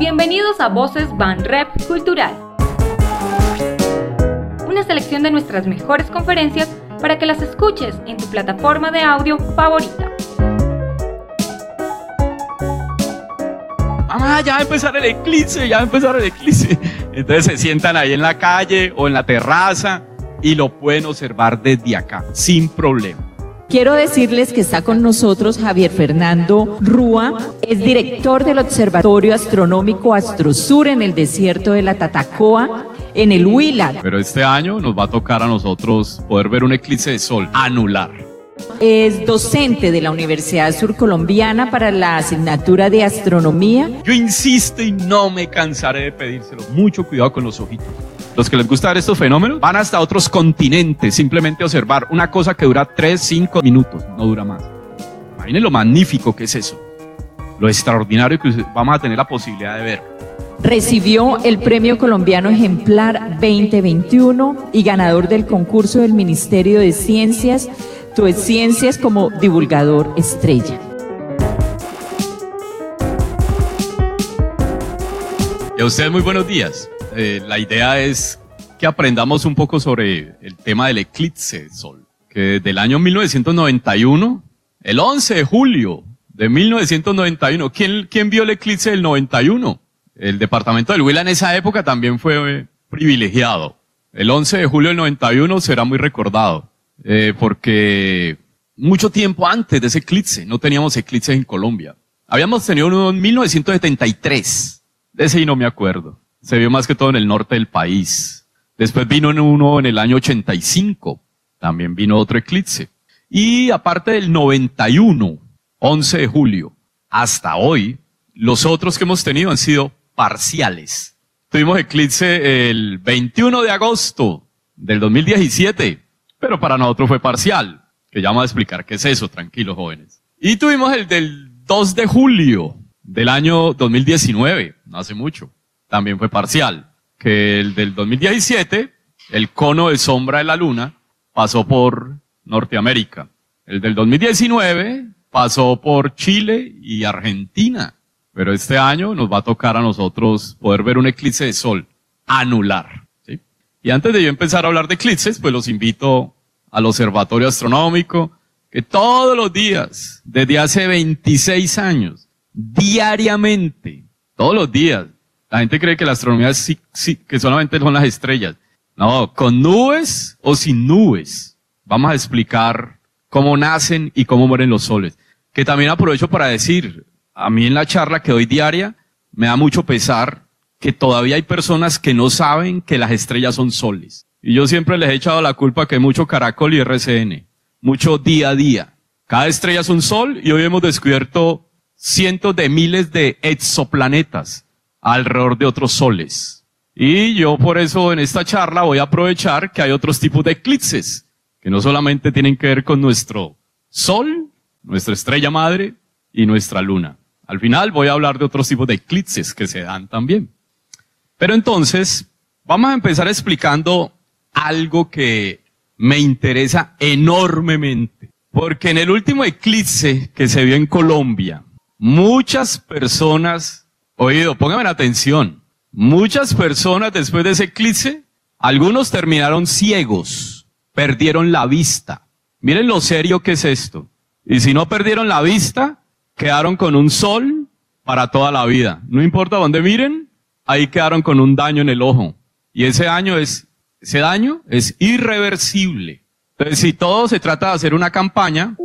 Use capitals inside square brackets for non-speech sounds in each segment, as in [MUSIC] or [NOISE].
Bienvenidos a Voces Van Rep Cultural. Una selección de nuestras mejores conferencias para que las escuches en tu plataforma de audio favorita. Mamá, ya va a empezar el eclipse, ya va a empezar el eclipse. Entonces se sientan ahí en la calle o en la terraza y lo pueden observar desde acá, sin problema. Quiero decirles que está con nosotros Javier Fernando Rúa, es director del Observatorio Astronómico Astrosur en el desierto de la Tatacoa, en el Huila. Pero este año nos va a tocar a nosotros poder ver un eclipse de sol anular. Es docente de la Universidad Surcolombiana para la asignatura de astronomía. Yo insisto y no me cansaré de pedírselo. Mucho cuidado con los ojitos. Los que les gusta ver estos fenómenos van hasta otros continentes, simplemente observar una cosa que dura 3, 5 minutos, no dura más. Imaginen lo magnífico que es eso, lo extraordinario que vamos a tener la posibilidad de ver. Recibió el Premio Colombiano Ejemplar 2021 y ganador del concurso del Ministerio de Ciencias, Tu Ciencias como divulgador estrella. Y a ustedes muy buenos días. Eh, la idea es que aprendamos un poco sobre el tema del eclipse del sol, que del año 1991, el 11 de julio de 1991, ¿quién, quién vio el eclipse del 91? El departamento del Huila en esa época también fue privilegiado. El 11 de julio del 91 será muy recordado, eh, porque mucho tiempo antes de ese eclipse, no teníamos eclipses en Colombia. Habíamos tenido uno en 1973, de ese y no me acuerdo. Se vio más que todo en el norte del país. Después vino uno en el año 85. También vino otro eclipse. Y aparte del 91, 11 de julio, hasta hoy, los otros que hemos tenido han sido parciales. Tuvimos eclipse el 21 de agosto del 2017, pero para nosotros fue parcial, que ya vamos a explicar qué es eso, tranquilos jóvenes. Y tuvimos el del 2 de julio del año 2019, no hace mucho también fue parcial. Que el del 2017, el cono de sombra de la luna, pasó por Norteamérica. El del 2019 pasó por Chile y Argentina. Pero este año nos va a tocar a nosotros poder ver un eclipse de sol anular. Y antes de yo empezar a hablar de eclipses, pues los invito al Observatorio Astronómico, que todos los días, desde hace 26 años, diariamente, todos los días, la gente cree que la astronomía es que solamente son las estrellas. No, con nubes o sin nubes. Vamos a explicar cómo nacen y cómo mueren los soles. Que también aprovecho para decir, a mí en la charla que doy diaria, me da mucho pesar que todavía hay personas que no saben que las estrellas son soles. Y yo siempre les he echado la culpa que mucho caracol y RCN. Mucho día a día. Cada estrella es un sol y hoy hemos descubierto cientos de miles de exoplanetas alrededor de otros soles. Y yo por eso en esta charla voy a aprovechar que hay otros tipos de eclipses, que no solamente tienen que ver con nuestro sol, nuestra estrella madre y nuestra luna. Al final voy a hablar de otros tipos de eclipses que se dan también. Pero entonces, vamos a empezar explicando algo que me interesa enormemente. Porque en el último eclipse que se vio en Colombia, muchas personas Oído, póngame atención. Muchas personas después de ese eclipse, algunos terminaron ciegos, perdieron la vista. Miren lo serio que es esto. Y si no perdieron la vista, quedaron con un sol para toda la vida. No importa dónde miren, ahí quedaron con un daño en el ojo. Y ese daño es, ese daño es irreversible. Entonces, si todo se trata de hacer una campaña,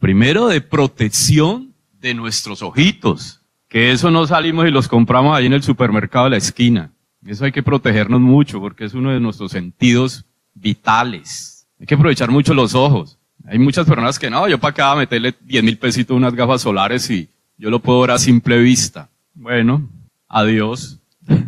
primero de protección de nuestros ojitos, que eso no salimos y los compramos ahí en el supermercado de la esquina. Eso hay que protegernos mucho porque es uno de nuestros sentidos vitales. Hay que aprovechar mucho los ojos. Hay muchas personas que no, yo para acá meterle 10 mil pesitos unas gafas solares y yo lo puedo ver a simple vista. Bueno, adiós. [LAUGHS]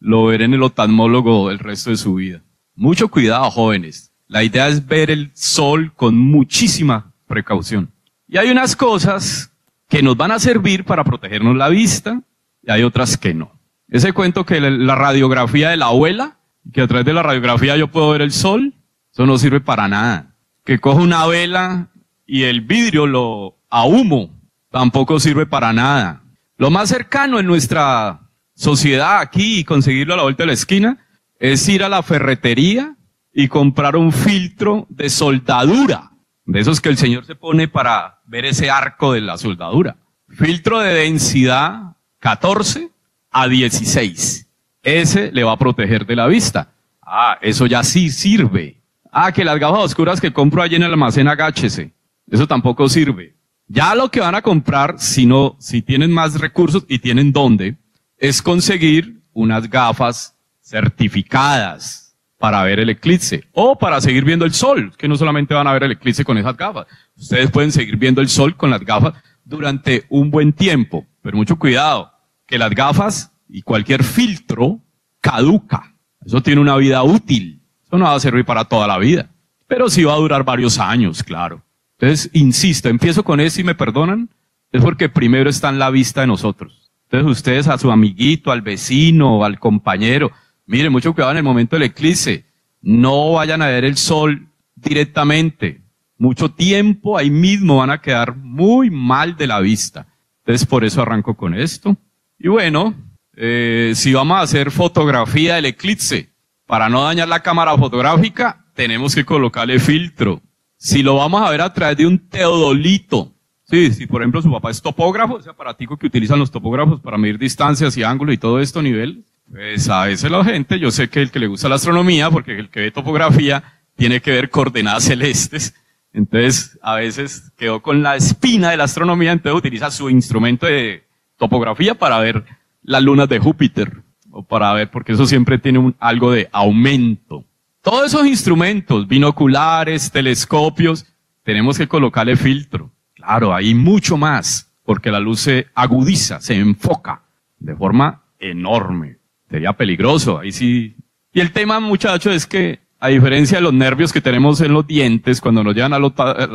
Lo veré en el oftalmólogo el resto de su vida. Mucho cuidado, jóvenes. La idea es ver el sol con muchísima precaución. Y hay unas cosas que nos van a servir para protegernos la vista y hay otras que no. Ese cuento que la radiografía de la abuela, que a través de la radiografía yo puedo ver el sol, eso no sirve para nada. Que cojo una vela y el vidrio lo ahumo, tampoco sirve para nada. Lo más cercano en nuestra sociedad aquí y conseguirlo a la vuelta de la esquina es ir a la ferretería y comprar un filtro de soldadura, de esos que el señor se pone para ver ese arco de la soldadura. Filtro de densidad 14 a 16. Ese le va a proteger de la vista. Ah, eso ya sí sirve. Ah, que las gafas oscuras que compro allí en el almacén agáchese. Eso tampoco sirve. Ya lo que van a comprar, si no, si tienen más recursos y tienen dónde, es conseguir unas gafas certificadas para ver el eclipse o para seguir viendo el sol, que no solamente van a ver el eclipse con esas gafas. Ustedes pueden seguir viendo el sol con las gafas durante un buen tiempo, pero mucho cuidado, que las gafas y cualquier filtro caduca. Eso tiene una vida útil. Eso no va a servir para toda la vida, pero sí va a durar varios años, claro. Entonces, insisto, empiezo con eso y me perdonan, es porque primero está en la vista de nosotros. Entonces, ustedes a su amiguito, al vecino, al compañero, miren, mucho cuidado en el momento del eclipse. No vayan a ver el sol directamente. Mucho tiempo ahí mismo van a quedar muy mal de la vista. Entonces, por eso arranco con esto. Y bueno, eh, si vamos a hacer fotografía del eclipse, para no dañar la cámara fotográfica, tenemos que colocarle filtro. Si lo vamos a ver a través de un teodolito, sí, si por ejemplo su papá es topógrafo, ese aparatico que utilizan los topógrafos para medir distancias y ángulos y todo esto nivel, pues a veces la gente, yo sé que el que le gusta la astronomía, porque el que ve topografía, tiene que ver coordenadas celestes, entonces a veces quedó con la espina de la astronomía, entonces utiliza su instrumento de topografía para ver las lunas de Júpiter, o para ver, porque eso siempre tiene algo de aumento. Todos esos instrumentos, binoculares, telescopios, tenemos que colocarle filtro. Claro, hay mucho más, porque la luz se agudiza, se enfoca de forma enorme. Sería peligroso, ahí sí. Y el tema, muchachos, es que a diferencia de los nervios que tenemos en los dientes, cuando nos llevan al,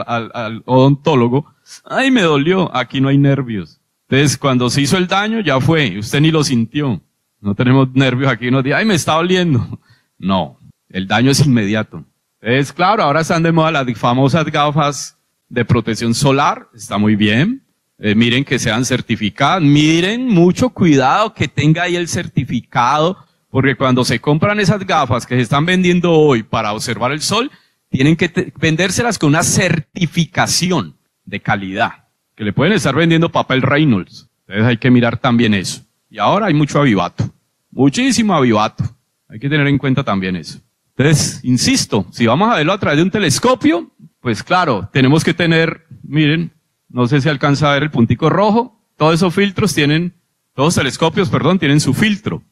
al, al odontólogo, ay, me dolió, aquí no hay nervios. Entonces, cuando se hizo el daño, ya fue, usted ni lo sintió. No tenemos nervios aquí, nos dice, ay, me está doliendo. [LAUGHS] No, el daño es inmediato. Es claro, ahora están de moda las famosas gafas de protección solar, está muy bien. Eh, miren que sean certificadas, miren mucho cuidado que tenga ahí el certificado, porque cuando se compran esas gafas que se están vendiendo hoy para observar el sol, tienen que vendérselas con una certificación de calidad, que le pueden estar vendiendo papel Reynolds. Entonces hay que mirar también eso. Y ahora hay mucho avivato, muchísimo avivato. Hay que tener en cuenta también eso. Entonces, insisto, si vamos a verlo a través de un telescopio, pues claro, tenemos que tener, miren, no sé si alcanza a ver el puntico rojo, todos esos filtros tienen, todos telescopios, perdón, tienen su filtro.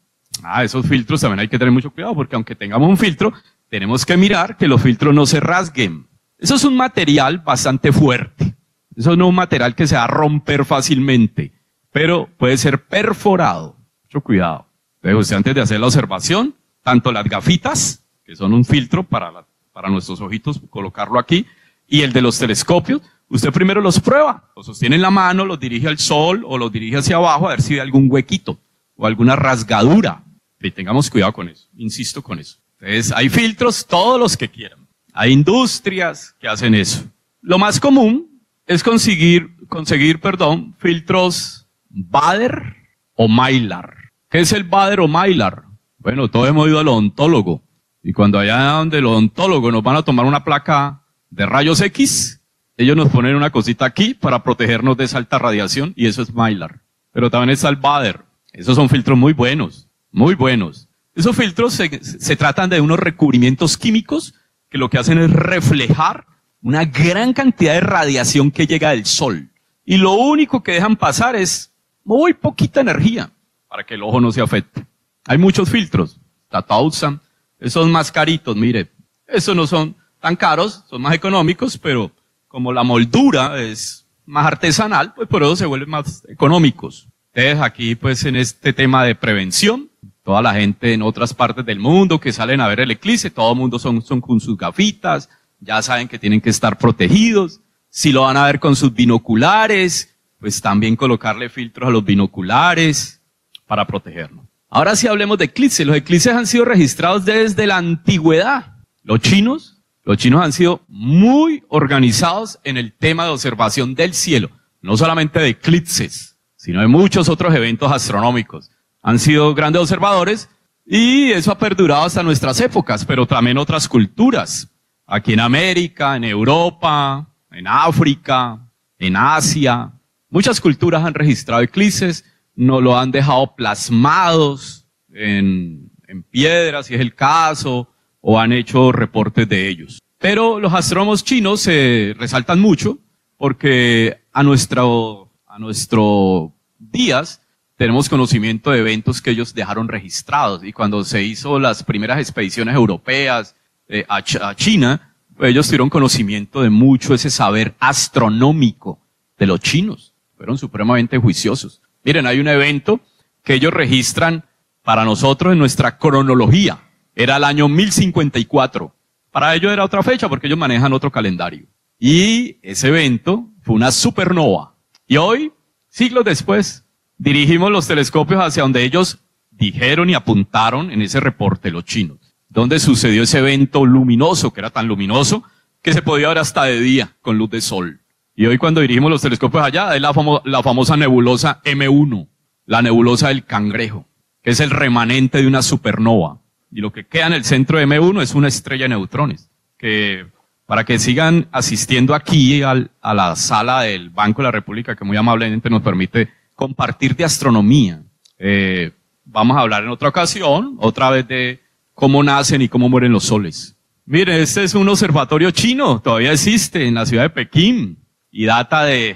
Ah, esos filtros también hay que tener mucho cuidado porque aunque tengamos un filtro, tenemos que mirar que los filtros no se rasguen. Eso es un material bastante fuerte. Eso no es un material que se va a romper fácilmente, pero puede ser perforado. Mucho cuidado. Entonces, usted antes de hacer la observación, tanto las gafitas que son un filtro para, para nuestros ojitos, colocarlo aquí, y el de los telescopios, usted primero los prueba, los sostiene en la mano, los dirige al sol o los dirige hacia abajo a ver si hay algún huequito o alguna rasgadura. Y tengamos cuidado con eso, insisto con eso. Entonces, hay filtros, todos los que quieran. Hay industrias que hacen eso. Lo más común es conseguir, conseguir, perdón, filtros Bader o Mylar. ¿Qué es el Bader o Mylar? Bueno, todos hemos ido al odontólogo. Y cuando allá donde el odontólogo nos van a tomar una placa de rayos X, ellos nos ponen una cosita aquí para protegernos de esa alta radiación y eso es Mylar. Pero también está el Bader. Esos son filtros muy buenos, muy buenos. Esos filtros se, se tratan de unos recubrimientos químicos que lo que hacen es reflejar una gran cantidad de radiación que llega del sol. Y lo único que dejan pasar es muy poquita energía para que el ojo no se afecte. Hay muchos filtros. Tatausan, esos más caritos, mire, esos no son tan caros, son más económicos, pero como la moldura es más artesanal, pues por eso se vuelven más económicos. Entonces aquí pues en este tema de prevención, toda la gente en otras partes del mundo que salen a ver el eclipse, todo el mundo son, son con sus gafitas, ya saben que tienen que estar protegidos. Si lo van a ver con sus binoculares, pues también colocarle filtros a los binoculares para protegernos. Ahora sí hablemos de eclipses. Los eclipses han sido registrados desde la antigüedad. Los chinos, los chinos han sido muy organizados en el tema de observación del cielo. No solamente de eclipses, sino de muchos otros eventos astronómicos. Han sido grandes observadores y eso ha perdurado hasta nuestras épocas, pero también otras culturas. Aquí en América, en Europa, en África, en Asia. Muchas culturas han registrado eclipses, no lo han dejado plasmados en, en piedras, si es el caso, o han hecho reportes de ellos. Pero los astrónomos chinos se resaltan mucho porque a nuestro, a nuestro días tenemos conocimiento de eventos que ellos dejaron registrados. Y cuando se hizo las primeras expediciones europeas eh, a, a, China, ellos tuvieron conocimiento de mucho ese saber astronómico de los chinos. Fueron supremamente juiciosos. Miren, hay un evento que ellos registran para nosotros en nuestra cronología. Era el año 1054. Para ellos era otra fecha porque ellos manejan otro calendario. Y ese evento fue una supernova. Y hoy, siglos después, dirigimos los telescopios hacia donde ellos dijeron y apuntaron en ese reporte, los chinos, donde sucedió ese evento luminoso, que era tan luminoso, que se podía ver hasta de día con luz de sol. Y hoy cuando dirigimos los telescopios allá, es la, la famosa nebulosa M1, la nebulosa del cangrejo, que es el remanente de una supernova. Y lo que queda en el centro de M1 es una estrella de neutrones, que para que sigan asistiendo aquí al, a la sala del Banco de la República, que muy amablemente nos permite compartir de astronomía. Eh, vamos a hablar en otra ocasión, otra vez de cómo nacen y cómo mueren los soles. Miren, este es un observatorio chino, todavía existe en la ciudad de Pekín y data de,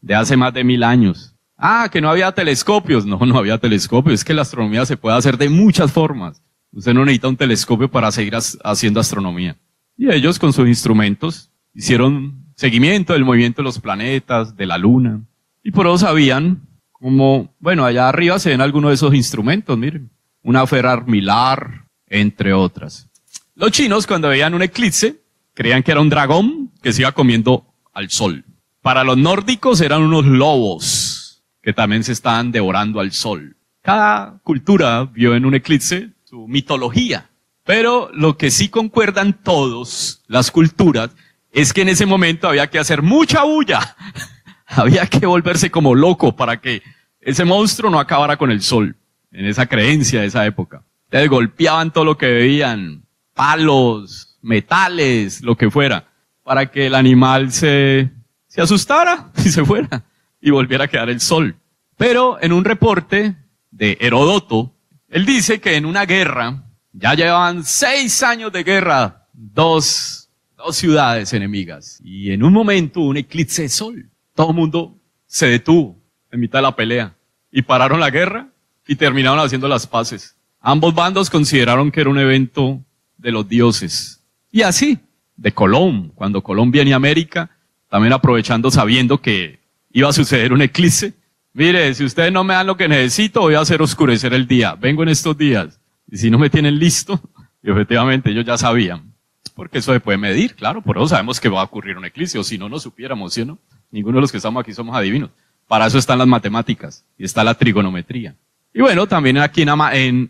de hace más de mil años. Ah, que no había telescopios. No, no había telescopios. Es que la astronomía se puede hacer de muchas formas. Usted no necesita un telescopio para seguir haciendo astronomía. Y ellos con sus instrumentos hicieron seguimiento del movimiento de los planetas, de la luna. Y por eso sabían como, bueno, allá arriba se ven algunos de esos instrumentos, miren. Una Ferrar Milar, entre otras. Los chinos cuando veían un eclipse creían que era un dragón que se iba comiendo al sol. Para los nórdicos eran unos lobos que también se estaban devorando al sol. Cada cultura vio en un eclipse su mitología. Pero lo que sí concuerdan todos las culturas es que en ese momento había que hacer mucha bulla. [LAUGHS] había que volverse como loco para que ese monstruo no acabara con el sol. En esa creencia de esa época. Entonces golpeaban todo lo que veían. Palos, metales, lo que fuera. Para que el animal se, se asustara [LAUGHS] y se fuera. Y volviera a quedar el sol. Pero en un reporte de Herodoto, él dice que en una guerra ya llevaban seis años de guerra, dos, dos ciudades enemigas. Y en un momento un eclipse de sol. Todo el mundo se detuvo en mitad de la pelea y pararon la guerra y terminaron haciendo las paces. Ambos bandos consideraron que era un evento de los dioses. Y así, de Colón, cuando Colón viene América, también aprovechando sabiendo que iba a suceder un eclipse. Mire, si ustedes no me dan lo que necesito, voy a hacer oscurecer el día. Vengo en estos días. Y si no me tienen listo, [LAUGHS] y efectivamente ellos ya sabían, porque eso se puede medir, claro, por eso sabemos que va a ocurrir un eclipse, o si no, no supiéramos, ¿sí o no? Ninguno de los que estamos aquí somos adivinos. Para eso están las matemáticas y está la trigonometría. Y bueno, también aquí en,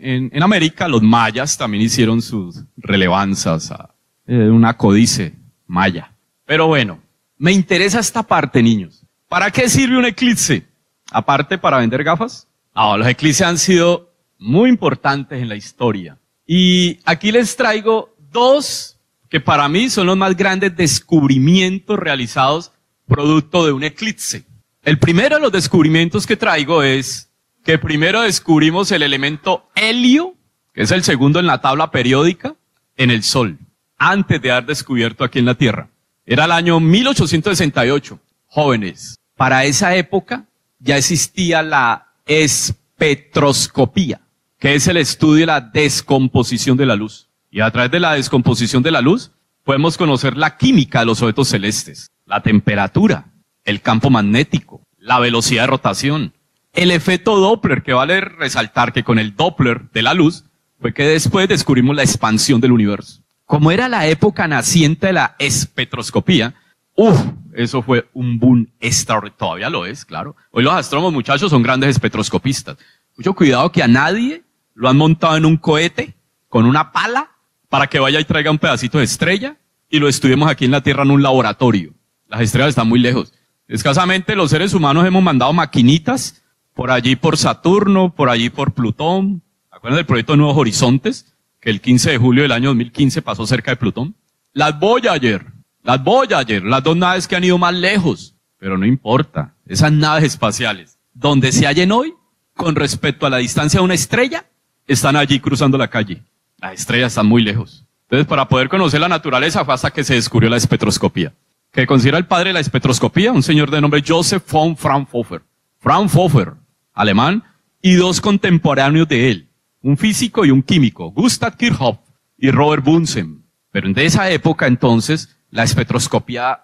en, en, América los mayas también hicieron sus relevanzas a eh, una códice maya. Pero bueno, me interesa esta parte, niños. ¿Para qué sirve un eclipse? Aparte para vender gafas. Ah, los eclipses han sido muy importantes en la historia. Y aquí les traigo dos que para mí son los más grandes descubrimientos realizados producto de un eclipse. El primero de los descubrimientos que traigo es que primero descubrimos el elemento helio, que es el segundo en la tabla periódica, en el Sol, antes de haber descubierto aquí en la Tierra. Era el año 1868. Jóvenes, para esa época ya existía la espectroscopía que es el estudio de la descomposición de la luz. Y a través de la descomposición de la luz podemos conocer la química de los objetos celestes, la temperatura, el campo magnético, la velocidad de rotación, el efecto Doppler, que vale resaltar que con el Doppler de la luz fue que después descubrimos la expansión del universo. Como era la época naciente de la espectroscopía, uff, eso fue un boom extraordinario. Todavía lo es, claro. Hoy los astrónomos, muchachos, son grandes espectroscopistas. Mucho cuidado que a nadie lo han montado en un cohete con una pala para que vaya y traiga un pedacito de estrella y lo estudiemos aquí en la Tierra en un laboratorio. Las estrellas están muy lejos. Escasamente los seres humanos hemos mandado maquinitas por allí por Saturno, por allí por Plutón. ¿Acuerdan del proyecto Nuevos Horizontes? Que el 15 de julio del año 2015 pasó cerca de Plutón. Las Voyager, las Voyager, las dos naves que han ido más lejos. Pero no importa, esas naves espaciales, donde se hallen hoy, con respecto a la distancia de una estrella, están allí cruzando la calle. Las estrellas están muy lejos. Entonces, para poder conocer la naturaleza fue hasta que se descubrió la espectroscopía. Que considera el padre de la espectroscopía, un señor de nombre Joseph von Fraunhofer. Fraunhofer, alemán, y dos contemporáneos de él, un físico y un químico, Gustav Kirchhoff y Robert Bunsen. Pero en esa época entonces, la espectroscopía,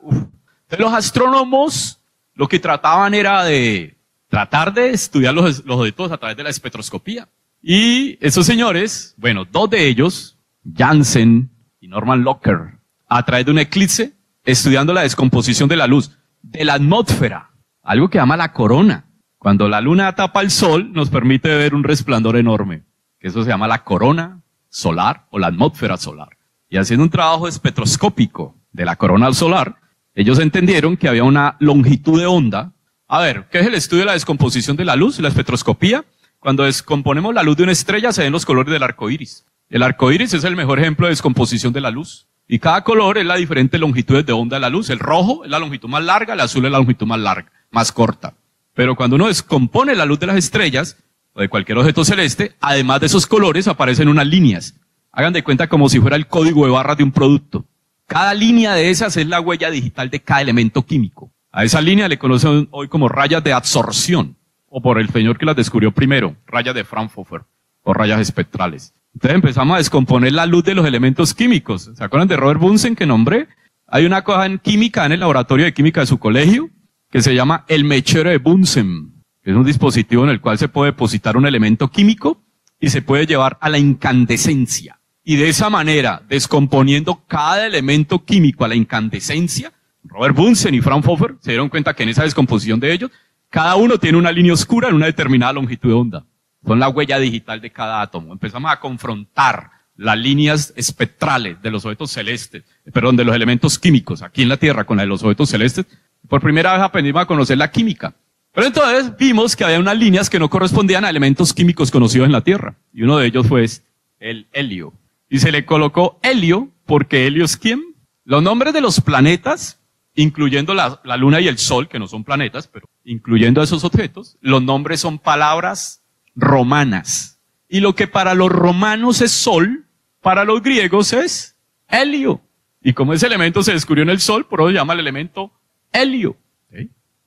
los astrónomos lo que trataban era de tratar de estudiar los, los objetos a través de la espectroscopía. Y esos señores, bueno, dos de ellos, Janssen y Norman Locker, a través de un eclipse, estudiando la descomposición de la luz, de la atmósfera, algo que llama la corona. Cuando la luna tapa el sol, nos permite ver un resplandor enorme, que eso se llama la corona solar o la atmósfera solar. Y haciendo un trabajo espectroscópico de la corona solar, ellos entendieron que había una longitud de onda. A ver, ¿qué es el estudio de la descomposición de la luz, la espectroscopía? Cuando descomponemos la luz de una estrella se ven los colores del arco iris. El arco iris es el mejor ejemplo de descomposición de la luz. Y cada color es la diferente longitud de onda de la luz. El rojo es la longitud más larga, el azul es la longitud más larga, más corta. Pero cuando uno descompone la luz de las estrellas, o de cualquier objeto celeste, además de esos colores aparecen unas líneas. Hagan de cuenta como si fuera el código de barras de un producto. Cada línea de esas es la huella digital de cada elemento químico. A esa línea le conocen hoy como rayas de absorción o por el señor que las descubrió primero, rayas de Fraunhofer, o rayas espectrales. Entonces empezamos a descomponer la luz de los elementos químicos. ¿Se acuerdan de Robert Bunsen que nombré? Hay una cosa en química, en el laboratorio de química de su colegio, que se llama el mechero de Bunsen. Es un dispositivo en el cual se puede depositar un elemento químico y se puede llevar a la incandescencia. Y de esa manera, descomponiendo cada elemento químico a la incandescencia, Robert Bunsen y Fraunhofer se dieron cuenta que en esa descomposición de ellos cada uno tiene una línea oscura en una determinada longitud de onda. Son la huella digital de cada átomo. Empezamos a confrontar las líneas espectrales de los objetos celestes, perdón, de los elementos químicos aquí en la Tierra con la de los objetos celestes. Por primera vez aprendimos a conocer la química. Pero entonces vimos que había unas líneas que no correspondían a elementos químicos conocidos en la Tierra. Y uno de ellos fue este, el helio. Y se le colocó helio porque helio es quién? Los nombres de los planetas incluyendo la, la, luna y el sol, que no son planetas, pero incluyendo esos objetos, los nombres son palabras romanas. Y lo que para los romanos es sol, para los griegos es helio. Y como ese elemento se descubrió en el sol, por eso se llama el elemento helio.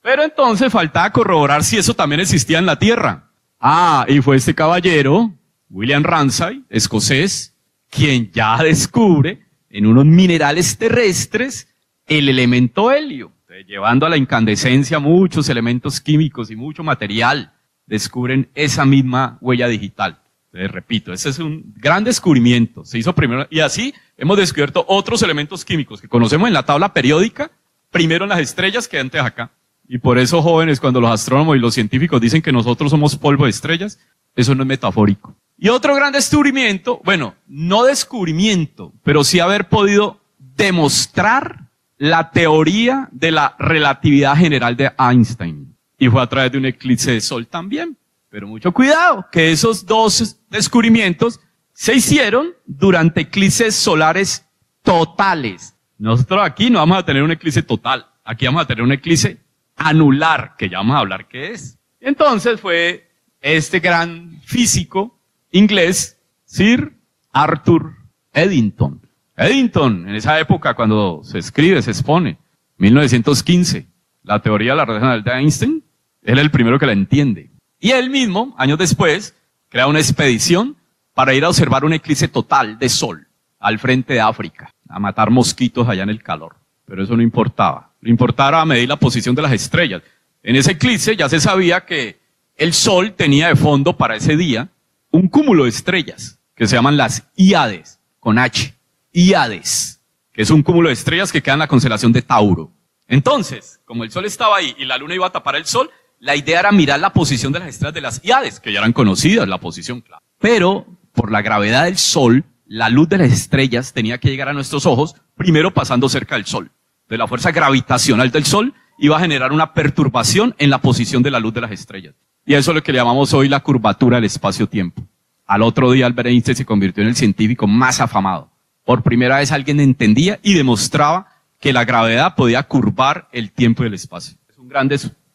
Pero entonces faltaba corroborar si eso también existía en la Tierra. Ah, y fue este caballero, William Ramsay, escocés, quien ya descubre en unos minerales terrestres el elemento helio, llevando a la incandescencia muchos elementos químicos y mucho material, descubren esa misma huella digital. Repito, ese es un gran descubrimiento. Se hizo primero, y así hemos descubierto otros elementos químicos que conocemos en la tabla periódica, primero en las estrellas que antes acá. Y por eso, jóvenes, cuando los astrónomos y los científicos dicen que nosotros somos polvo de estrellas, eso no es metafórico. Y otro gran descubrimiento, bueno, no descubrimiento, pero sí haber podido demostrar la teoría de la relatividad general de Einstein. Y fue a través de un eclipse de sol también. Pero mucho cuidado, que esos dos descubrimientos se hicieron durante eclipses solares totales. Nosotros aquí no vamos a tener un eclipse total. Aquí vamos a tener un eclipse anular, que ya vamos a hablar qué es. Entonces fue este gran físico inglés, Sir Arthur Eddington, Eddington, en esa época, cuando se escribe, se expone, 1915, la teoría de la relación de Einstein, él es el primero que la entiende. Y él mismo, años después, crea una expedición para ir a observar un eclipse total de sol al frente de África, a matar mosquitos allá en el calor. Pero eso no importaba. Lo importaba medir la posición de las estrellas. En ese eclipse ya se sabía que el sol tenía de fondo para ese día un cúmulo de estrellas que se llaman las Iades, con H y Hades, que es un cúmulo de estrellas que queda en la constelación de Tauro. Entonces, como el sol estaba ahí y la luna iba a tapar el sol, la idea era mirar la posición de las estrellas de las Hades, que ya eran conocidas, la posición clara. Pero, por la gravedad del sol, la luz de las estrellas tenía que llegar a nuestros ojos, primero pasando cerca del sol. De la fuerza gravitacional del sol iba a generar una perturbación en la posición de la luz de las estrellas. Y eso es lo que le llamamos hoy la curvatura del espacio-tiempo. Al otro día Albert Einstein se convirtió en el científico más afamado. Por primera vez alguien entendía y demostraba que la gravedad podía curvar el tiempo y el espacio. Es una gran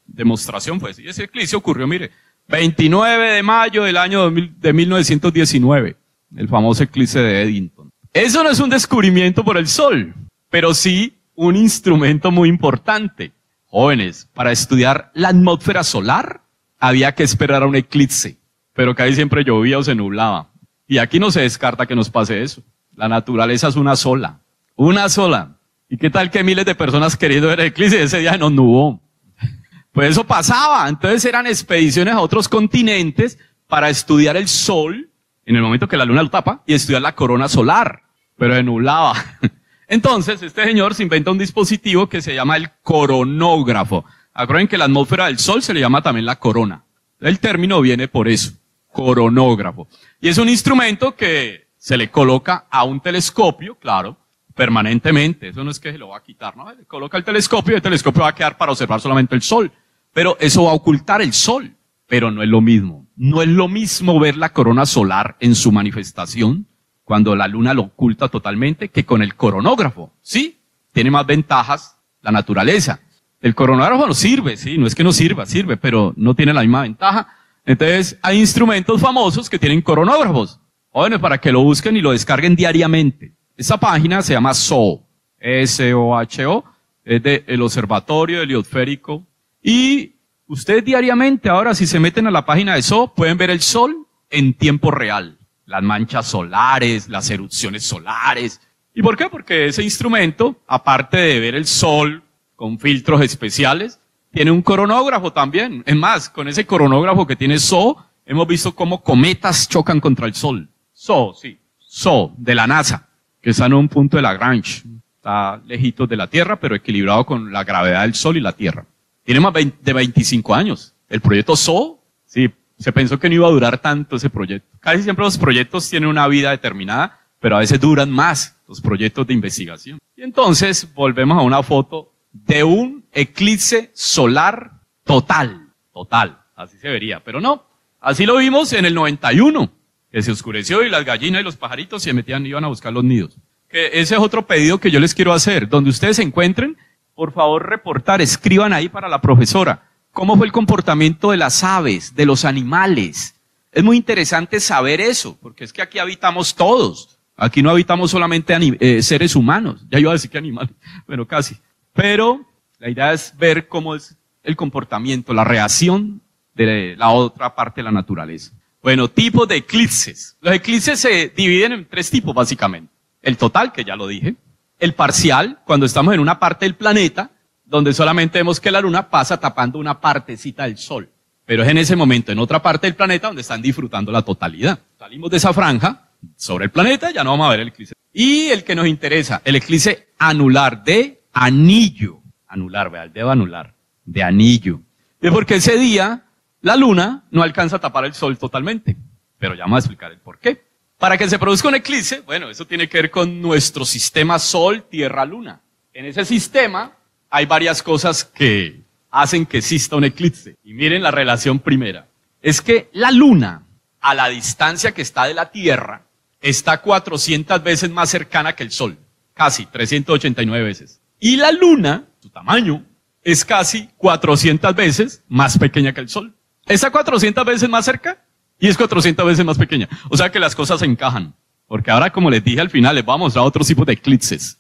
demostración, pues. Y ese eclipse ocurrió, mire, 29 de mayo del año de 1919, el famoso eclipse de Eddington. Eso no es un descubrimiento por el Sol, pero sí un instrumento muy importante. Jóvenes, para estudiar la atmósfera solar había que esperar a un eclipse, pero que ahí siempre llovía o se nublaba. Y aquí no se descarta que nos pase eso. La naturaleza es una sola, una sola. ¿Y qué tal que miles de personas queriendo ver el eclipse ese día no nubo? [LAUGHS] Pues eso pasaba. Entonces eran expediciones a otros continentes para estudiar el sol en el momento que la luna lo tapa y estudiar la corona solar, pero de nublaba. [LAUGHS] Entonces este señor se inventa un dispositivo que se llama el coronógrafo. Acuérdense que la atmósfera del sol se le llama también la corona. El término viene por eso, coronógrafo. Y es un instrumento que se le coloca a un telescopio, claro, permanentemente. Eso no es que se lo va a quitar, ¿no? Le coloca el telescopio y el telescopio va a quedar para observar solamente el sol. Pero eso va a ocultar el sol. Pero no es lo mismo. No es lo mismo ver la corona solar en su manifestación cuando la luna lo oculta totalmente que con el coronógrafo. Sí, tiene más ventajas la naturaleza. El coronógrafo no sirve, sí, no es que no sirva, sirve, pero no tiene la misma ventaja. Entonces, hay instrumentos famosos que tienen coronógrafos. Jóvenes, para que lo busquen y lo descarguen diariamente. Esa página se llama SOHO, S-O-H-O, es del Observatorio Heliosférico. Y ustedes diariamente, ahora si se meten a la página de SOHO, pueden ver el sol en tiempo real. Las manchas solares, las erupciones solares. ¿Y por qué? Porque ese instrumento, aparte de ver el sol con filtros especiales, tiene un coronógrafo también. Es más, con ese coronógrafo que tiene SOHO, hemos visto cómo cometas chocan contra el sol. SOHO, sí. SOHO, de la NASA que está en un punto de Lagrange. Está lejito de la Tierra, pero equilibrado con la gravedad del Sol y la Tierra. Tiene más de 25 años. El proyecto SO, sí, se pensó que no iba a durar tanto ese proyecto. Casi siempre los proyectos tienen una vida determinada, pero a veces duran más los proyectos de investigación. Y entonces volvemos a una foto de un eclipse solar total. Total. Así se vería. Pero no. Así lo vimos en el 91 que se oscureció y las gallinas y los pajaritos se metían y iban a buscar los nidos. Que ese es otro pedido que yo les quiero hacer. Donde ustedes se encuentren, por favor reportar, escriban ahí para la profesora. ¿Cómo fue el comportamiento de las aves, de los animales? Es muy interesante saber eso, porque es que aquí habitamos todos. Aquí no habitamos solamente eh, seres humanos. Ya iba a decir que animales, [LAUGHS] bueno, casi. Pero la idea es ver cómo es el comportamiento, la reacción de la otra parte de la naturaleza. Bueno, tipos de eclipses. Los eclipses se dividen en tres tipos básicamente. El total, que ya lo dije. El parcial, cuando estamos en una parte del planeta, donde solamente vemos que la luna pasa tapando una partecita del sol. Pero es en ese momento, en otra parte del planeta, donde están disfrutando la totalidad. Salimos de esa franja sobre el planeta, ya no vamos a ver el eclipse. Y el que nos interesa, el eclipse anular de anillo. Anular, vea, el dedo anular. De anillo. Es porque ese día la luna no alcanza a tapar el sol totalmente, pero ya vamos a explicar el por qué. Para que se produzca un eclipse, bueno, eso tiene que ver con nuestro sistema Sol, Tierra, Luna. En ese sistema hay varias cosas que hacen que exista un eclipse. Y miren la relación primera. Es que la Luna, a la distancia que está de la Tierra, está 400 veces más cercana que el Sol. Casi 389 veces. Y la Luna, su tamaño, es casi 400 veces más pequeña que el Sol. Está 400 veces más cerca y es 400 veces más pequeña. O sea que las cosas se encajan. Porque ahora, como les dije al final, les vamos a mostrar otro tipo de eclipses.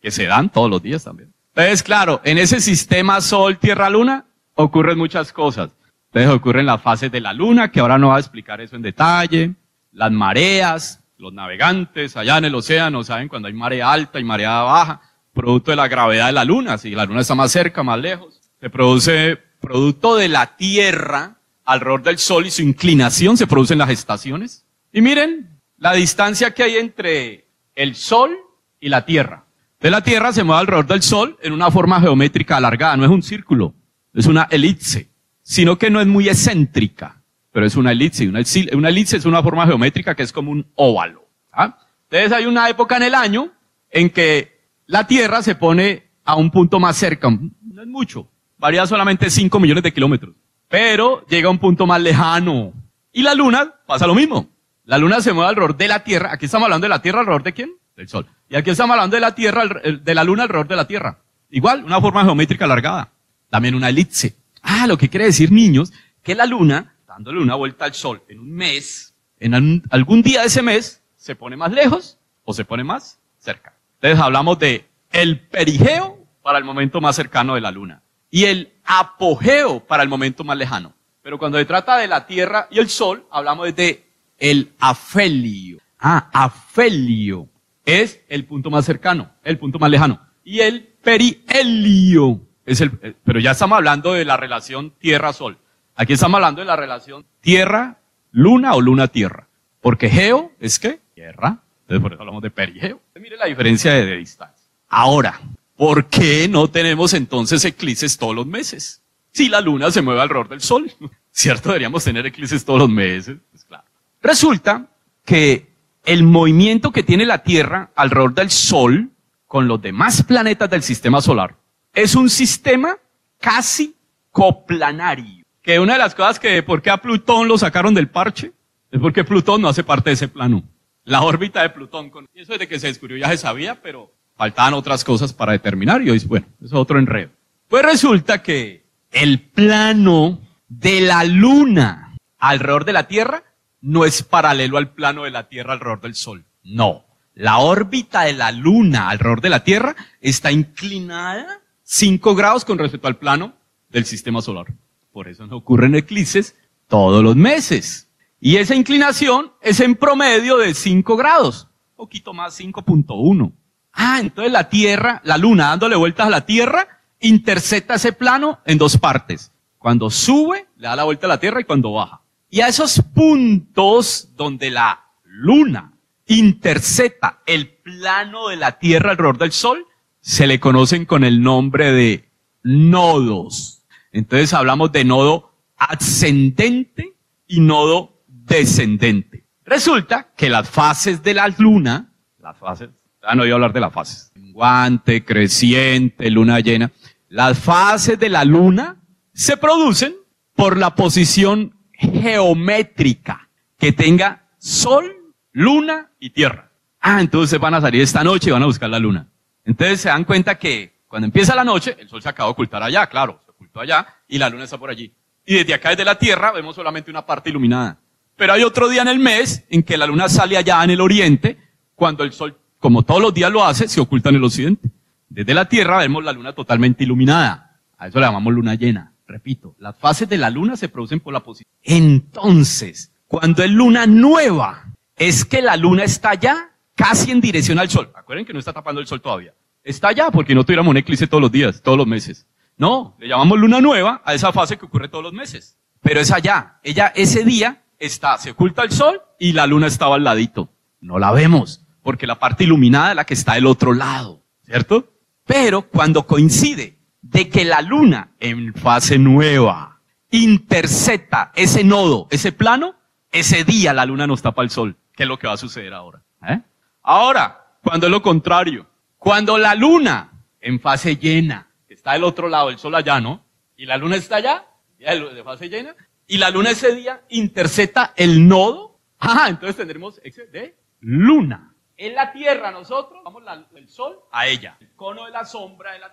Que se dan todos los días también. Entonces, claro, en ese sistema Sol, Tierra, Luna, ocurren muchas cosas. Entonces ocurren las fases de la Luna, que ahora no va a explicar eso en detalle. Las mareas, los navegantes allá en el océano, saben cuando hay marea alta y marea baja, producto de la gravedad de la Luna. Si la Luna está más cerca, más lejos, se produce producto de la Tierra alrededor del Sol y su inclinación se producen las estaciones. Y miren la distancia que hay entre el Sol y la Tierra. De la Tierra se mueve alrededor del Sol en una forma geométrica alargada, no es un círculo, es una elipse, sino que no es muy excéntrica, pero es una elipse. Una, una elipse es una forma geométrica que es como un óvalo. ¿ah? Entonces hay una época en el año en que la Tierra se pone a un punto más cerca, no es mucho, varía solamente 5 millones de kilómetros. Pero llega a un punto más lejano. Y la luna pasa lo mismo. La luna se mueve alrededor de la Tierra. Aquí estamos hablando de la Tierra alrededor de quién? Del Sol. Y aquí estamos hablando de la Tierra, de la luna alrededor de la Tierra. Igual, una forma geométrica alargada. También una elipse. Ah, lo que quiere decir, niños, que la luna, dándole una vuelta al Sol en un mes, en algún día de ese mes, se pone más lejos o se pone más cerca. Entonces hablamos de el perigeo para el momento más cercano de la luna y el apogeo para el momento más lejano. Pero cuando se trata de la Tierra y el Sol, hablamos de el afelio. Ah, afelio es el punto más cercano, el punto más lejano. Y el perihelio es el, eh, pero ya estamos hablando de la relación Tierra-Sol. Aquí estamos hablando de la relación Tierra-Luna o Luna-Tierra. Porque geo es qué? Tierra. Entonces por eso hablamos de perigeo. Mire la diferencia de distancia. Ahora, ¿por qué no tenemos entonces eclipses todos los meses? Si la luna se mueve alrededor del sol, [LAUGHS] ¿cierto? Deberíamos tener eclipses todos los meses. Pues claro. Resulta que el movimiento que tiene la Tierra alrededor del sol con los demás planetas del sistema solar es un sistema casi coplanario. Que una de las cosas que, ¿por qué a Plutón lo sacaron del parche? Es porque Plutón no hace parte de ese plano. La órbita de Plutón, con, eso desde que se descubrió ya se sabía, pero faltaban otras cosas para determinar y hoy, bueno, es otro enredo. Pues resulta que el plano de la luna alrededor de la Tierra no es paralelo al plano de la Tierra alrededor del Sol. No. La órbita de la luna alrededor de la Tierra está inclinada 5 grados con respecto al plano del sistema solar. Por eso no ocurren eclipses todos los meses. Y esa inclinación es en promedio de 5 grados. Un poquito más, 5.1. Ah, entonces la Tierra, la Luna dándole vueltas a la Tierra, intercepta ese plano en dos partes. Cuando sube, le da la vuelta a la Tierra y cuando baja. Y a esos puntos donde la Luna intercepta el plano de la Tierra alrededor del Sol, se le conocen con el nombre de nodos. Entonces hablamos de nodo ascendente y nodo descendente. Resulta que las fases de la Luna, las fases voy a hablar de las fases. Guante, creciente, luna llena. Las fases de la luna se producen por la posición geométrica que tenga sol, luna y tierra. Ah, entonces van a salir esta noche y van a buscar la luna. Entonces se dan cuenta que cuando empieza la noche, el sol se acaba de ocultar allá, claro, se ocultó allá y la luna está por allí. Y desde acá, desde la tierra, vemos solamente una parte iluminada. Pero hay otro día en el mes en que la luna sale allá en el oriente, cuando el sol como todos los días lo hace, se oculta en el occidente. Desde la Tierra vemos la luna totalmente iluminada. A eso le llamamos luna llena. Repito, las fases de la luna se producen por la posición. Entonces, cuando es luna nueva, es que la luna está ya casi en dirección al sol. Acuerden que no está tapando el sol todavía. Está allá porque no tuviéramos un eclipse todos los días, todos los meses. No, le llamamos luna nueva a esa fase que ocurre todos los meses. Pero es allá. Ella ese día está, se oculta el sol y la luna estaba al ladito. No la vemos porque la parte iluminada es la que está del otro lado, ¿cierto? Pero cuando coincide de que la luna en fase nueva intercepta ese nodo, ese plano, ese día la luna nos tapa el sol, que es lo que va a suceder ahora. ¿eh? Ahora, cuando es lo contrario, cuando la luna en fase llena, está del otro lado, el sol allá, ¿no? Y la luna está allá, de fase llena, y la luna ese día intercepta el nodo, ah, entonces tendremos de luna. En la tierra nosotros vamos el sol a ella. El cono de la sombra de la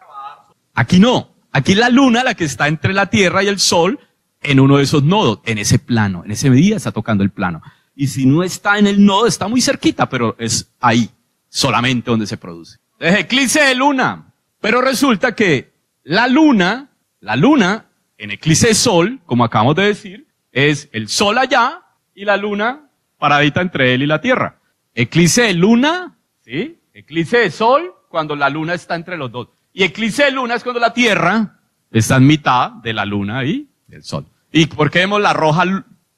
Aquí no. Aquí la luna, la que está entre la tierra y el sol, en uno de esos nodos, en ese plano, en ese medida está tocando el plano. Y si no está en el nodo, está muy cerquita, pero es ahí, solamente donde se produce. Es eclipse de luna. Pero resulta que la luna, la luna, en eclipse sol, como acabamos de decir, es el sol allá y la luna paradita entre él y la tierra. Eclipse de luna, ¿sí? Eclipse de sol cuando la luna está entre los dos. Y eclipse de luna es cuando la Tierra está en mitad de la luna y del sol. ¿Y por qué vemos la roja,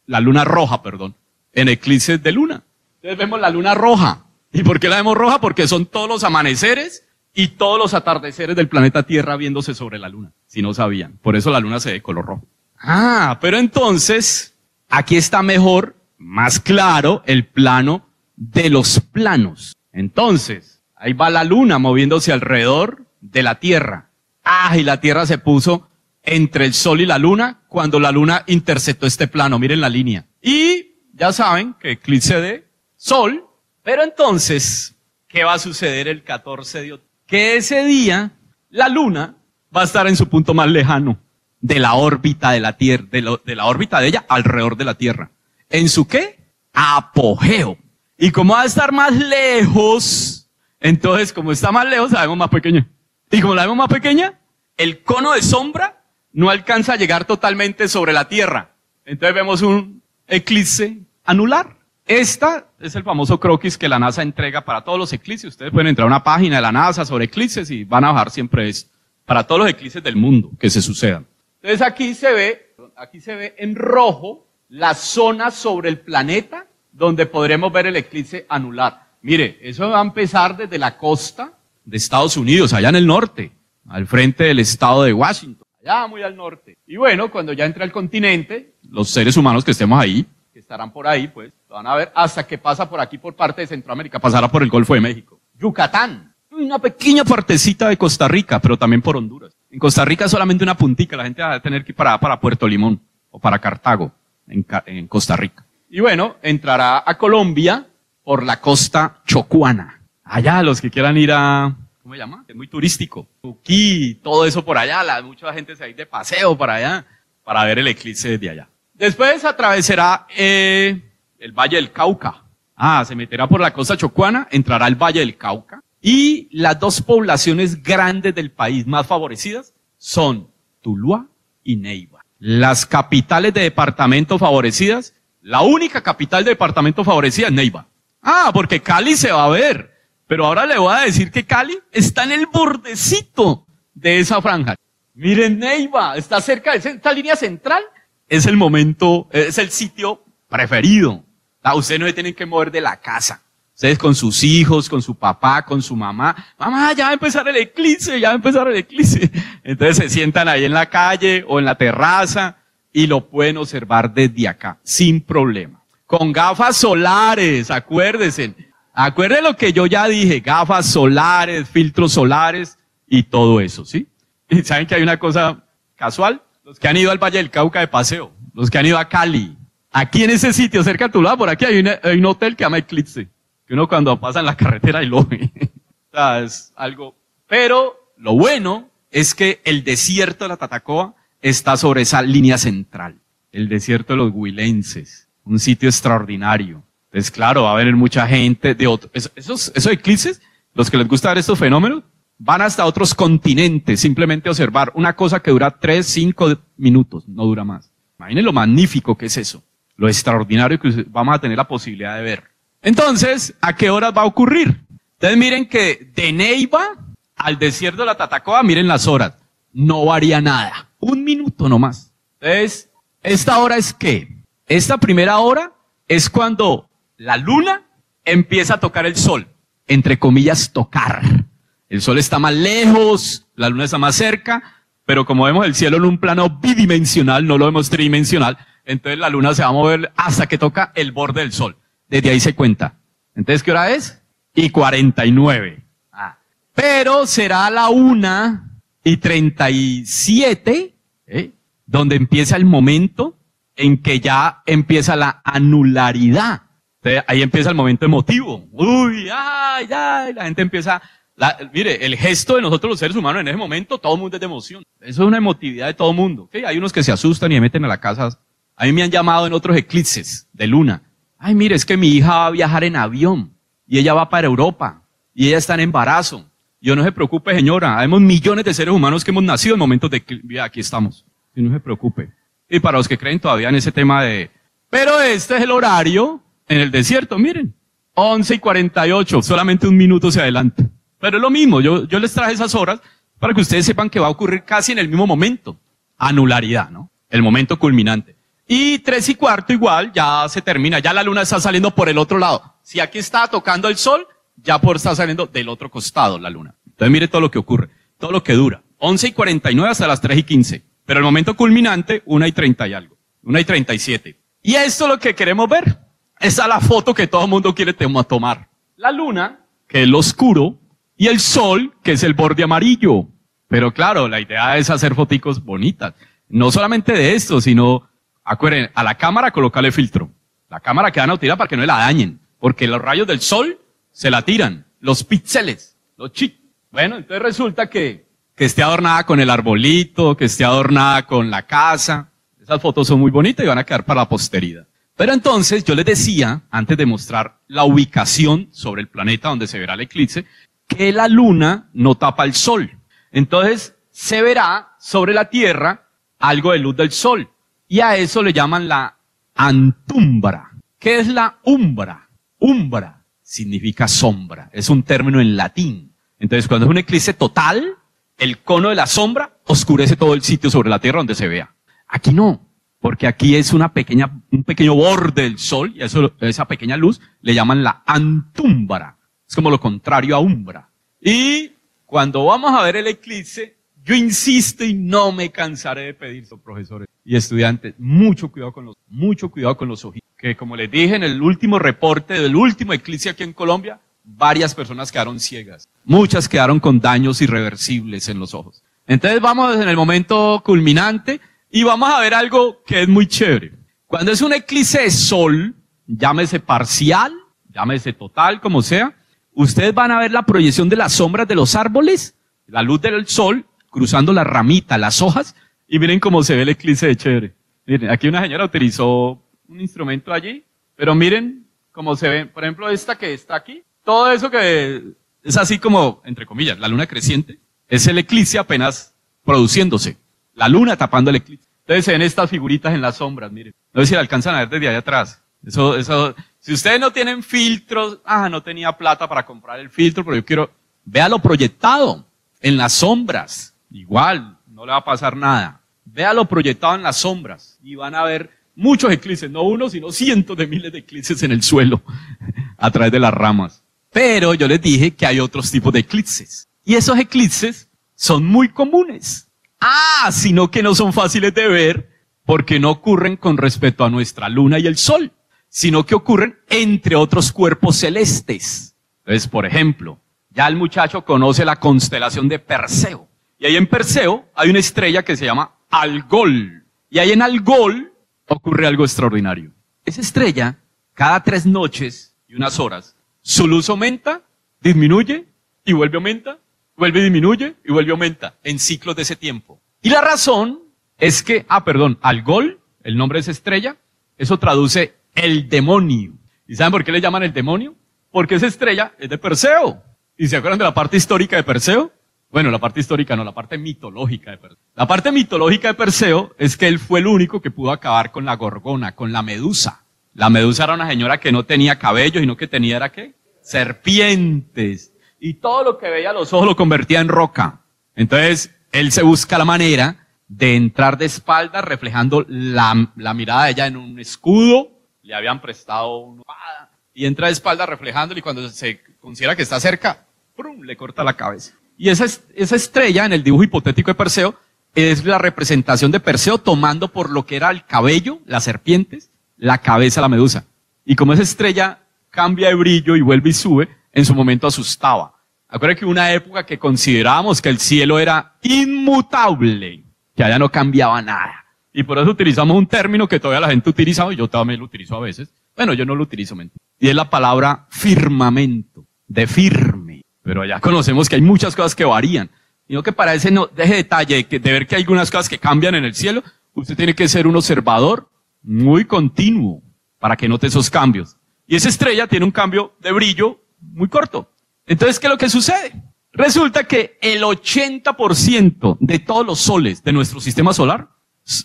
la luna roja, perdón, en eclipses de luna? Entonces vemos la luna roja. ¿Y por qué la vemos roja? Porque son todos los amaneceres y todos los atardeceres del planeta Tierra viéndose sobre la luna, si no sabían. Por eso la luna se ve color rojo. Ah, pero entonces, aquí está mejor, más claro, el plano de los planos. Entonces, ahí va la luna moviéndose alrededor de la Tierra. Ah, y la Tierra se puso entre el sol y la luna cuando la luna interceptó este plano. Miren la línea. Y ya saben que eclipse de sol. Pero entonces, ¿qué va a suceder el 14 de octubre? Que ese día la luna va a estar en su punto más lejano de la órbita de la Tierra, de, la órbita de ella alrededor de la Tierra. ¿En su qué? Apogeo. Y como va a estar más lejos, entonces como está más lejos, la vemos más pequeña. Y como la vemos más pequeña, el cono de sombra no alcanza a llegar totalmente sobre la Tierra. Entonces vemos un eclipse anular. Esta es el famoso croquis que la NASA entrega para todos los eclipses. Ustedes pueden entrar a una página de la NASA sobre eclipses y van a bajar siempre esto. Para todos los eclipses del mundo que se sucedan. Entonces aquí se ve, aquí se ve en rojo la zona sobre el planeta donde podremos ver el eclipse anular. Mire, eso va a empezar desde la costa de Estados Unidos, allá en el norte, al frente del estado de Washington, allá muy al norte. Y bueno, cuando ya entre al continente, los seres humanos que estemos ahí, estarán por ahí, pues, van a ver hasta que pasa por aquí por parte de Centroamérica, pasará por el Golfo de México. Yucatán, una pequeña partecita de Costa Rica, pero también por Honduras. En Costa Rica solamente una puntica, la gente va a tener que ir para, para Puerto Limón o para Cartago, en, en Costa Rica. Y bueno, entrará a Colombia por la costa chocuana. Allá los que quieran ir a, ¿cómo se llama? Es muy turístico. Todo eso por allá, la, mucha gente se va a ir de paseo para allá, para ver el eclipse desde allá. Después atravesará eh, el Valle del Cauca. Ah, se meterá por la costa chocuana, entrará al Valle del Cauca. Y las dos poblaciones grandes del país más favorecidas son Tuluá y Neiva. Las capitales de departamento favorecidas, la única capital de departamento favorecida es Neiva. Ah, porque Cali se va a ver. Pero ahora le voy a decir que Cali está en el bordecito de esa franja. Miren Neiva, está cerca de esta línea central. Es el momento, es el sitio preferido. Ah, usted no se tienen que mover de la casa. Ustedes con sus hijos, con su papá, con su mamá. Mamá, ya va a empezar el eclipse, ya va a empezar el eclipse. [LAUGHS] Entonces se sientan ahí en la calle o en la terraza y lo pueden observar desde acá, sin problema. Con gafas solares, acuérdense. Acuérdense lo que yo ya dije, gafas solares, filtros solares y todo eso, ¿sí? Saben que hay una cosa casual. Los que han ido al Valle del Cauca de paseo, los que han ido a Cali, aquí en ese sitio, cerca de tu lado, por aquí hay un, hay un hotel que llama Eclipse que uno cuando pasa en la [LAUGHS] carretera y lo ve. o sea, es algo. Pero lo bueno es que el desierto de la Tatacoa está sobre esa línea central. El desierto de los huilenses. Un sitio extraordinario. Entonces, claro, va a haber mucha gente de otros. Esos, esos eclipses, los que les gusta ver estos fenómenos, van hasta otros continentes, simplemente observar una cosa que dura tres, cinco minutos, no dura más. Imaginen lo magnífico que es eso, lo extraordinario que vamos a tener la posibilidad de ver. Entonces, ¿a qué horas va a ocurrir? Entonces miren que de Neiva al desierto de la Tatacoa, miren las horas. No varía nada. Un minuto nomás. Entonces, ¿esta hora es qué? Esta primera hora es cuando la luna empieza a tocar el sol. Entre comillas, tocar. El sol está más lejos, la luna está más cerca, pero como vemos el cielo en un plano bidimensional, no lo vemos tridimensional, entonces la luna se va a mover hasta que toca el borde del sol. Desde ahí se cuenta. Entonces, ¿qué hora es? Y 49. Ah. Pero será la una y 37, ¿eh? donde empieza el momento en que ya empieza la anularidad. Entonces, ahí empieza el momento emotivo. Uy, ay, ay, la gente empieza, la, mire, el gesto de nosotros los seres humanos en ese momento, todo el mundo es de emoción. Eso es una emotividad de todo el mundo. ¿sí? Hay unos que se asustan y se meten a la casa. A mí me han llamado en otros eclipses de luna Ay, mire, es que mi hija va a viajar en avión y ella va para Europa y ella está en embarazo. Yo no se preocupe, señora. Hay millones de seres humanos que hemos nacido en momentos de aquí estamos. Y no se preocupe. Y para los que creen todavía en ese tema de, pero este es el horario en el desierto, miren. 11 y 48, solamente un minuto se adelanta. Pero es lo mismo, yo, yo les traje esas horas para que ustedes sepan que va a ocurrir casi en el mismo momento. Anularidad, ¿no? El momento culminante. Y tres y cuarto igual, ya se termina, ya la luna está saliendo por el otro lado. Si aquí está tocando el sol, ya por estar saliendo del otro costado la luna. Entonces mire todo lo que ocurre, todo lo que dura. 11 y 49 hasta las 3 y 15. Pero el momento culminante, 1 y 30 y algo. 1 y 37. Y esto es lo que queremos ver. Esa es la foto que todo el mundo quiere tomar. La luna, que es lo oscuro, y el sol, que es el borde amarillo. Pero claro, la idea es hacer foticos bonitas. No solamente de esto, sino, acuérdense, a la cámara colocarle filtro. La cámara que van a utilizar para que no la dañen. Porque los rayos del sol se la tiran. Los píxeles, los chips. Bueno, entonces resulta que, que esté adornada con el arbolito, que esté adornada con la casa. Esas fotos son muy bonitas y van a quedar para la posteridad. Pero entonces yo les decía, antes de mostrar la ubicación sobre el planeta donde se verá el eclipse, que la luna no tapa el sol. Entonces se verá sobre la Tierra algo de luz del sol. Y a eso le llaman la antumbra. ¿Qué es la umbra? Umbra significa sombra. Es un término en latín. Entonces cuando es un eclipse total, el cono de la sombra oscurece todo el sitio sobre la Tierra donde se vea. Aquí no, porque aquí es una pequeña, un pequeño borde del sol, y eso, esa pequeña luz le llaman la antúmbara. Es como lo contrario a umbra. Y cuando vamos a ver el eclipse, yo insisto y no me cansaré de pedir, profesores y estudiantes, mucho cuidado con los, mucho cuidado con los ojitos. Que como les dije en el último reporte del último eclipse aquí en Colombia, varias personas quedaron ciegas. Muchas quedaron con daños irreversibles en los ojos. Entonces vamos en el momento culminante y vamos a ver algo que es muy chévere. Cuando es un eclipse de sol, llámese parcial, llámese total, como sea, ustedes van a ver la proyección de las sombras de los árboles, la luz del sol cruzando la ramita, las hojas, y miren cómo se ve el eclipse de chévere. Miren, aquí una señora utilizó un instrumento allí, pero miren cómo se ve, por ejemplo, esta que está aquí, todo eso que es así como, entre comillas, la luna creciente, es el eclipse apenas produciéndose. La luna tapando el eclipse. Entonces se ven estas figuritas en las sombras, miren. No sé si la alcanzan a ver desde allá atrás. Eso, eso, si ustedes no tienen filtros, ah, no tenía plata para comprar el filtro, pero yo quiero, véalo proyectado en las sombras. Igual, no le va a pasar nada. Véalo proyectado en las sombras y van a ver muchos eclipses, no uno, sino cientos de miles de eclipses en el suelo, [LAUGHS] a través de las ramas. Pero yo les dije que hay otros tipos de eclipses. Y esos eclipses son muy comunes. Ah, sino que no son fáciles de ver porque no ocurren con respecto a nuestra luna y el sol, sino que ocurren entre otros cuerpos celestes. Entonces, por ejemplo, ya el muchacho conoce la constelación de Perseo. Y ahí en Perseo hay una estrella que se llama Algol. Y ahí en Algol ocurre algo extraordinario. Esa estrella, cada tres noches y unas horas, su luz aumenta, disminuye y vuelve aumenta vuelve y disminuye y vuelve aumenta en ciclos de ese tiempo. Y la razón es que, ah, perdón, al gol, el nombre de esa estrella, eso traduce el demonio. ¿Y saben por qué le llaman el demonio? Porque esa estrella es de Perseo. ¿Y se acuerdan de la parte histórica de Perseo? Bueno, la parte histórica no, la parte mitológica de Perseo. La parte mitológica de Perseo es que él fue el único que pudo acabar con la gorgona, con la medusa. La medusa era una señora que no tenía cabello, sino que tenía, ¿era qué? Serpientes y todo lo que veía los ojos lo convertía en roca. Entonces, él se busca la manera de entrar de espaldas reflejando la, la mirada de ella en un escudo, le habían prestado una y entra de espaldas reflejándolo y cuando se considera que está cerca, ¡prum! le corta la cabeza. Y esa, esa estrella en el dibujo hipotético de Perseo es la representación de Perseo tomando por lo que era el cabello, las serpientes, la cabeza, la medusa. Y como esa estrella cambia de brillo y vuelve y sube, en su momento asustaba. Acuérdense que una época que considerábamos que el cielo era inmutable, que allá no cambiaba nada. Y por eso utilizamos un término que todavía la gente utiliza, y yo también lo utilizo a veces. Bueno, yo no lo utilizo, y es la palabra firmamento, de firme. Pero allá conocemos que hay muchas cosas que varían. Y no que para ese no, deje detalle de, de ver que hay algunas cosas que cambian en el cielo, usted tiene que ser un observador muy continuo para que note esos cambios. Y esa estrella tiene un cambio de brillo muy corto. Entonces, ¿qué es lo que sucede? Resulta que el 80% de todos los soles de nuestro sistema solar,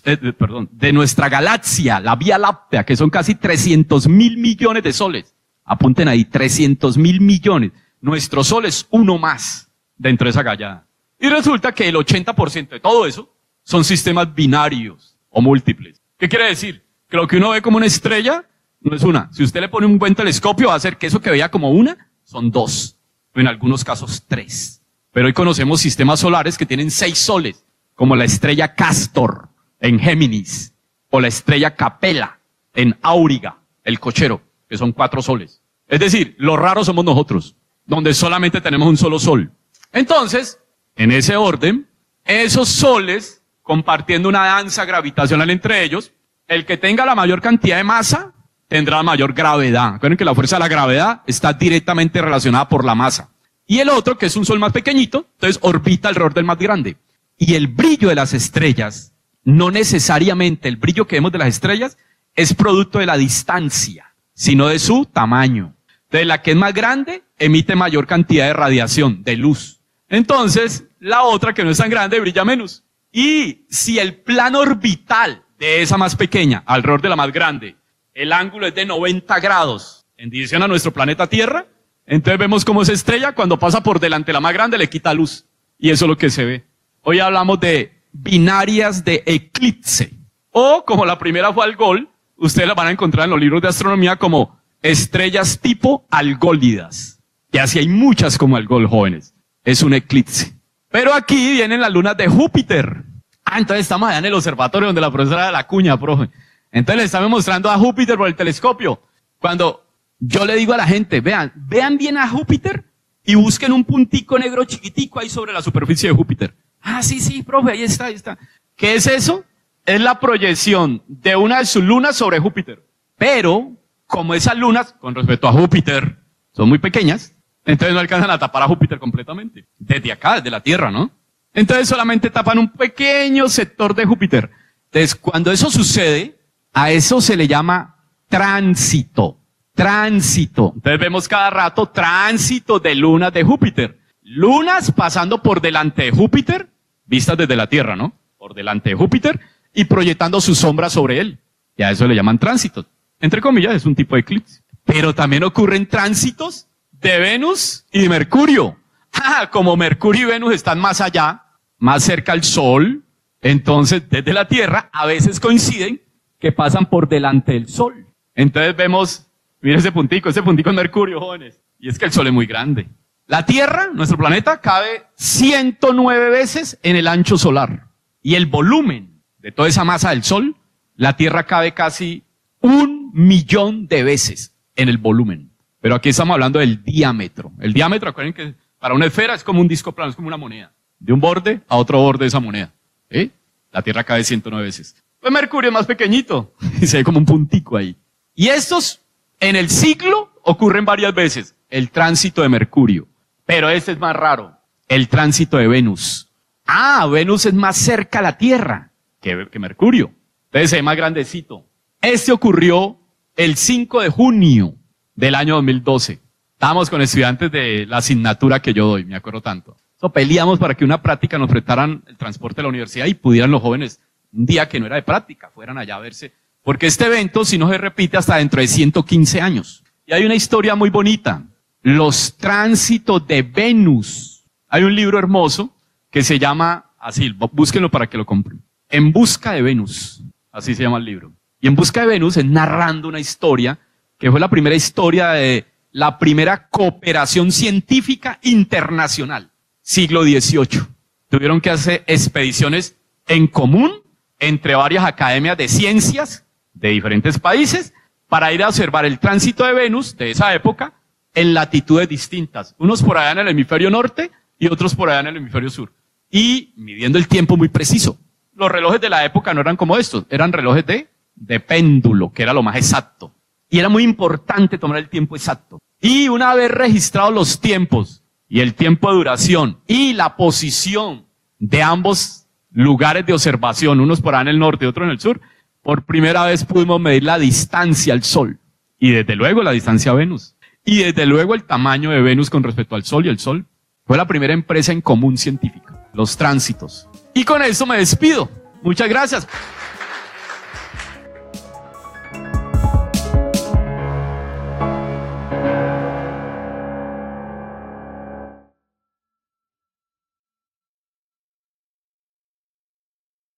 eh, perdón, de nuestra galaxia, la Vía Láctea, que son casi 300 mil millones de soles, apunten ahí, 300 mil millones. Nuestro sol es uno más dentro de esa gallada. Y resulta que el 80% de todo eso son sistemas binarios o múltiples. ¿Qué quiere decir? Que lo que uno ve como una estrella no es una. Si usted le pone un buen telescopio, va a hacer que eso que veía como una, son dos. En algunos casos, tres. Pero hoy conocemos sistemas solares que tienen seis soles, como la estrella Castor en Géminis, o la estrella Capella en Auriga, el cochero, que son cuatro soles. Es decir, lo raro somos nosotros, donde solamente tenemos un solo sol. Entonces, en ese orden, esos soles, compartiendo una danza gravitacional entre ellos, el que tenga la mayor cantidad de masa tendrá mayor gravedad. Recuerden que la fuerza de la gravedad está directamente relacionada por la masa. Y el otro, que es un sol más pequeñito, entonces orbita alrededor del más grande. Y el brillo de las estrellas, no necesariamente el brillo que vemos de las estrellas, es producto de la distancia, sino de su tamaño. De la que es más grande, emite mayor cantidad de radiación, de luz. Entonces, la otra que no es tan grande brilla menos. Y si el plano orbital de esa más pequeña, alrededor de la más grande, el ángulo es de 90 grados en dirección a nuestro planeta Tierra, entonces vemos cómo esa estrella cuando pasa por delante de la más grande le quita luz. Y eso es lo que se ve. Hoy hablamos de binarias de eclipse. O como la primera fue Algol, ustedes la van a encontrar en los libros de astronomía como estrellas tipo algólidas. Y así hay muchas como Algol jóvenes. Es un eclipse. Pero aquí vienen las lunas de Júpiter. Ah, entonces estamos allá en el observatorio donde la profesora de la cuña, profe. Entonces le estamos mostrando a Júpiter por el telescopio. Cuando yo le digo a la gente, vean, vean bien a Júpiter y busquen un puntico negro chiquitico ahí sobre la superficie de Júpiter. Ah, sí, sí, profe, ahí está, ahí está. ¿Qué es eso? Es la proyección de una de sus lunas sobre Júpiter. Pero, como esas lunas, con respecto a Júpiter, son muy pequeñas, entonces no alcanzan a tapar a Júpiter completamente. Desde acá, desde la Tierra, ¿no? Entonces solamente tapan un pequeño sector de Júpiter. Entonces, cuando eso sucede, a eso se le llama tránsito. Tránsito. Entonces vemos cada rato tránsito de lunas de Júpiter. Lunas pasando por delante de Júpiter, vistas desde la Tierra, ¿no? Por delante de Júpiter y proyectando su sombra sobre él. Y a eso le llaman tránsito. Entre comillas, es un tipo de eclipse. Pero también ocurren tránsitos de Venus y de Mercurio. [LAUGHS] Ah, como Mercurio y Venus están más allá, más cerca al Sol, entonces desde la Tierra a veces coinciden que pasan por delante del Sol. Entonces vemos, mira ese puntico, ese puntico es Mercurio, jóvenes. Y es que el Sol es muy grande. La Tierra, nuestro planeta, cabe 109 veces en el ancho solar. Y el volumen de toda esa masa del Sol, la Tierra cabe casi un millón de veces en el volumen. Pero aquí estamos hablando del diámetro. El diámetro, acuérdense que para una esfera es como un disco plano, es como una moneda. De un borde a otro borde de esa moneda. ¿Eh? La Tierra cabe 109 veces. Pues Mercurio es más pequeñito [LAUGHS] y se ve como un puntico ahí. Y estos en el ciclo ocurren varias veces. El tránsito de Mercurio. Pero este es más raro. El tránsito de Venus. Ah, Venus es más cerca a la Tierra que, Mercurio. Entonces ve más grandecito. Este ocurrió el 5 de junio del año 2012. Estábamos con estudiantes de la asignatura que yo doy, me acuerdo tanto. So, peleamos para que una práctica nos prestaran el transporte de la universidad y pudieran los jóvenes un día que no era de práctica, fueran allá a verse. Porque este evento, si no se repite, hasta dentro de 115 años. Y hay una historia muy bonita. Los tránsitos de Venus. Hay un libro hermoso que se llama, así, búsquenlo para que lo compren. En busca de Venus. Así se llama el libro. Y en busca de Venus es narrando una historia que fue la primera historia de la primera cooperación científica internacional, siglo XVIII. Tuvieron que hacer expediciones en común entre varias academias de ciencias de diferentes países para ir a observar el tránsito de Venus de esa época en latitudes distintas, unos por allá en el hemisferio norte y otros por allá en el hemisferio sur, y midiendo el tiempo muy preciso. Los relojes de la época no eran como estos, eran relojes de, péndulo, que era lo más exacto. Y era muy importante tomar el tiempo exacto. Y una vez registrados los tiempos y el tiempo de duración y la posición de ambos lugares de observación, unos por allá en el norte y otros en el sur, por primera vez pudimos medir la distancia al Sol. Y desde luego la distancia a Venus. Y desde luego el tamaño de Venus con respecto al Sol y el Sol. Fue la primera empresa en común científica. Los tránsitos. Y con eso me despido. Muchas gracias.